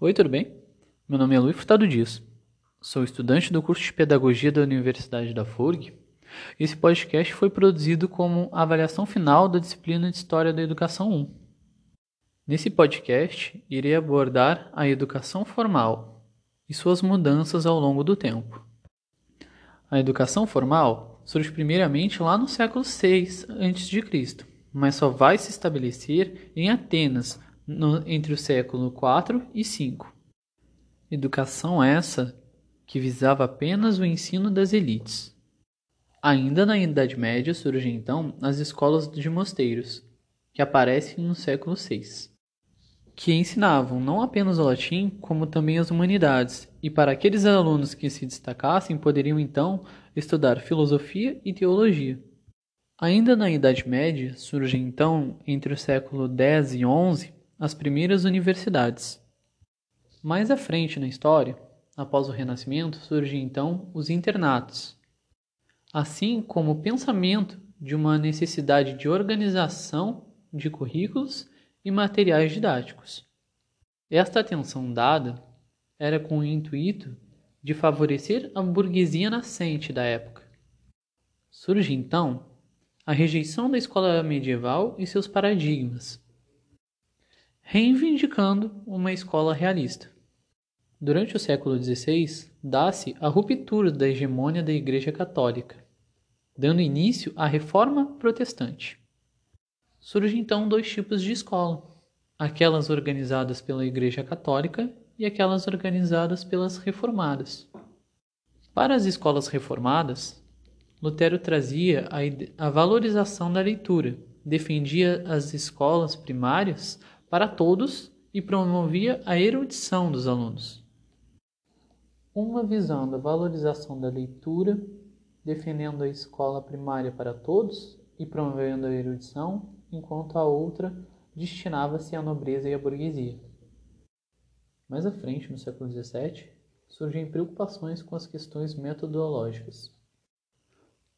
Oi, tudo bem? Meu nome é Luiz Furtado Dias. Sou estudante do curso de Pedagogia da Universidade da FURG. Esse podcast foi produzido como avaliação final da disciplina de História da Educação 1. Nesse podcast, irei abordar a educação formal e suas mudanças ao longo do tempo. A educação formal surge primeiramente lá no século VI a.C., mas só vai se estabelecer em Atenas no, entre o século IV e V. Educação essa que visava apenas o ensino das elites. Ainda na Idade Média surgem então as escolas de mosteiros, que aparecem no século VI, que ensinavam não apenas o latim, como também as humanidades, e para aqueles alunos que se destacassem poderiam então estudar filosofia e teologia. Ainda na Idade Média surgem então, entre o século X e XI, as primeiras universidades. Mais à frente na história, após o Renascimento, surgem então os internatos, assim como o pensamento de uma necessidade de organização de currículos e materiais didáticos. Esta atenção dada era com o intuito de favorecer a burguesia nascente da época. Surge então a rejeição da escola medieval e seus paradigmas, reivindicando uma escola realista. Durante o século XVI, dá-se a ruptura da hegemônia da Igreja Católica, dando início à Reforma Protestante. Surgem então dois tipos de escola: aquelas organizadas pela Igreja Católica e aquelas organizadas pelas reformadas. Para as escolas reformadas, Lutero trazia a, a valorização da leitura, defendia as escolas primárias para todos e promovia a erudição dos alunos. Uma visão da valorização da leitura, defendendo a escola primária para todos e promovendo a erudição, enquanto a outra destinava-se à nobreza e à burguesia. Mais à frente, no século XVII, surgem preocupações com as questões metodológicas.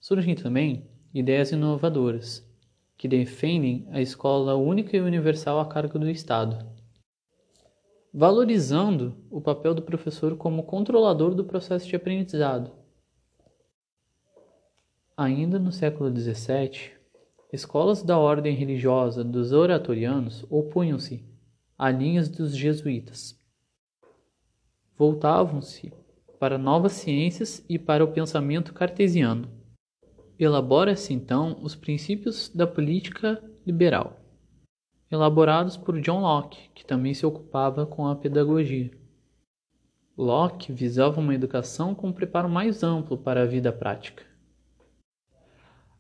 Surgem também ideias inovadoras, que defendem a escola única e universal a cargo do Estado, valorizando o papel do professor como controlador do processo de aprendizado. Ainda no século XVII, escolas da ordem religiosa dos oratorianos opunham-se a linhas dos jesuítas. Voltavam-se para novas ciências e para o pensamento cartesiano. Elabora-se então os princípios da política liberal, elaborados por John Locke, que também se ocupava com a pedagogia. Locke visava uma educação com um preparo mais amplo para a vida prática.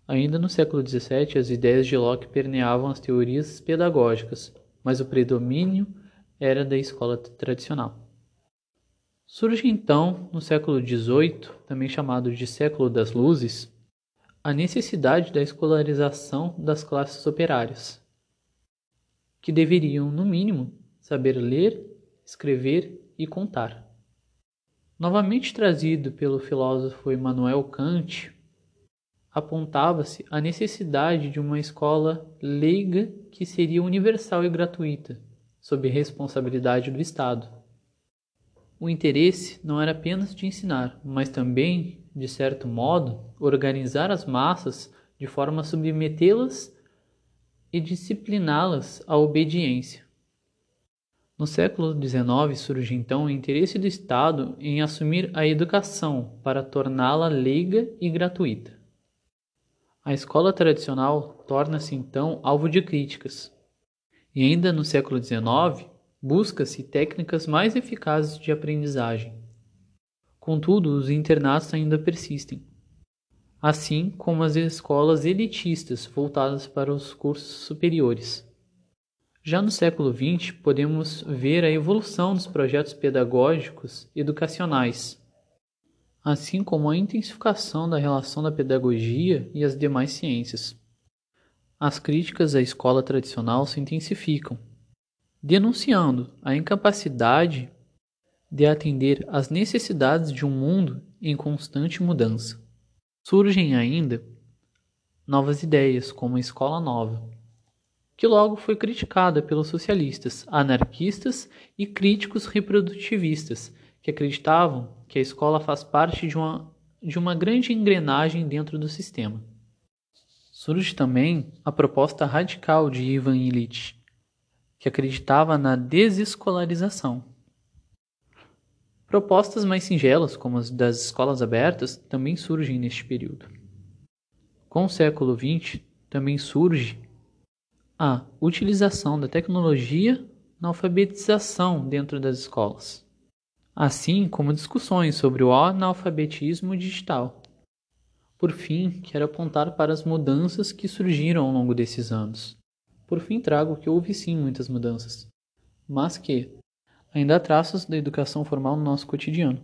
Ainda no século XVII, as ideias de Locke permeavam as teorias pedagógicas, mas o predomínio era da escola tradicional. Surge então, no século XVIII, também chamado de século das luzes, a necessidade da escolarização das classes operárias, que deveriam, no mínimo, saber ler, escrever e contar. Novamente trazido pelo filósofo Immanuel Kant, apontava-se a necessidade de uma escola leiga que seria universal e gratuita, sob responsabilidade do Estado. O interesse não era apenas de ensinar, mas também de certo modo, organizar as massas de forma a submetê-las e discipliná-las à obediência. No século XIX surge então o interesse do Estado em assumir a educação para torná-la leiga e gratuita. A escola tradicional torna-se então alvo de críticas. E ainda no século XIX, busca-se técnicas mais eficazes de aprendizagem Contudo, os internatos ainda persistem, assim como as escolas elitistas voltadas para os cursos superiores. Já no século XX, podemos ver a evolução dos projetos pedagógicos educacionais, assim como a intensificação da relação da pedagogia e as demais ciências. As críticas à escola tradicional se intensificam, denunciando a incapacidade de atender às necessidades de um mundo em constante mudança. Surgem ainda novas ideias, como a escola nova, que logo foi criticada pelos socialistas, anarquistas e críticos reprodutivistas, que acreditavam que a escola faz parte de uma, de uma grande engrenagem dentro do sistema. Surge também a proposta radical de Ivan Illich, que acreditava na desescolarização. Propostas mais singelas, como as das escolas abertas, também surgem neste período. Com o século XX, também surge a utilização da tecnologia na alfabetização dentro das escolas, assim como discussões sobre o analfabetismo digital. Por fim, quero apontar para as mudanças que surgiram ao longo desses anos. Por fim, trago que houve sim muitas mudanças, mas que ainda há traços da educação formal no nosso cotidiano.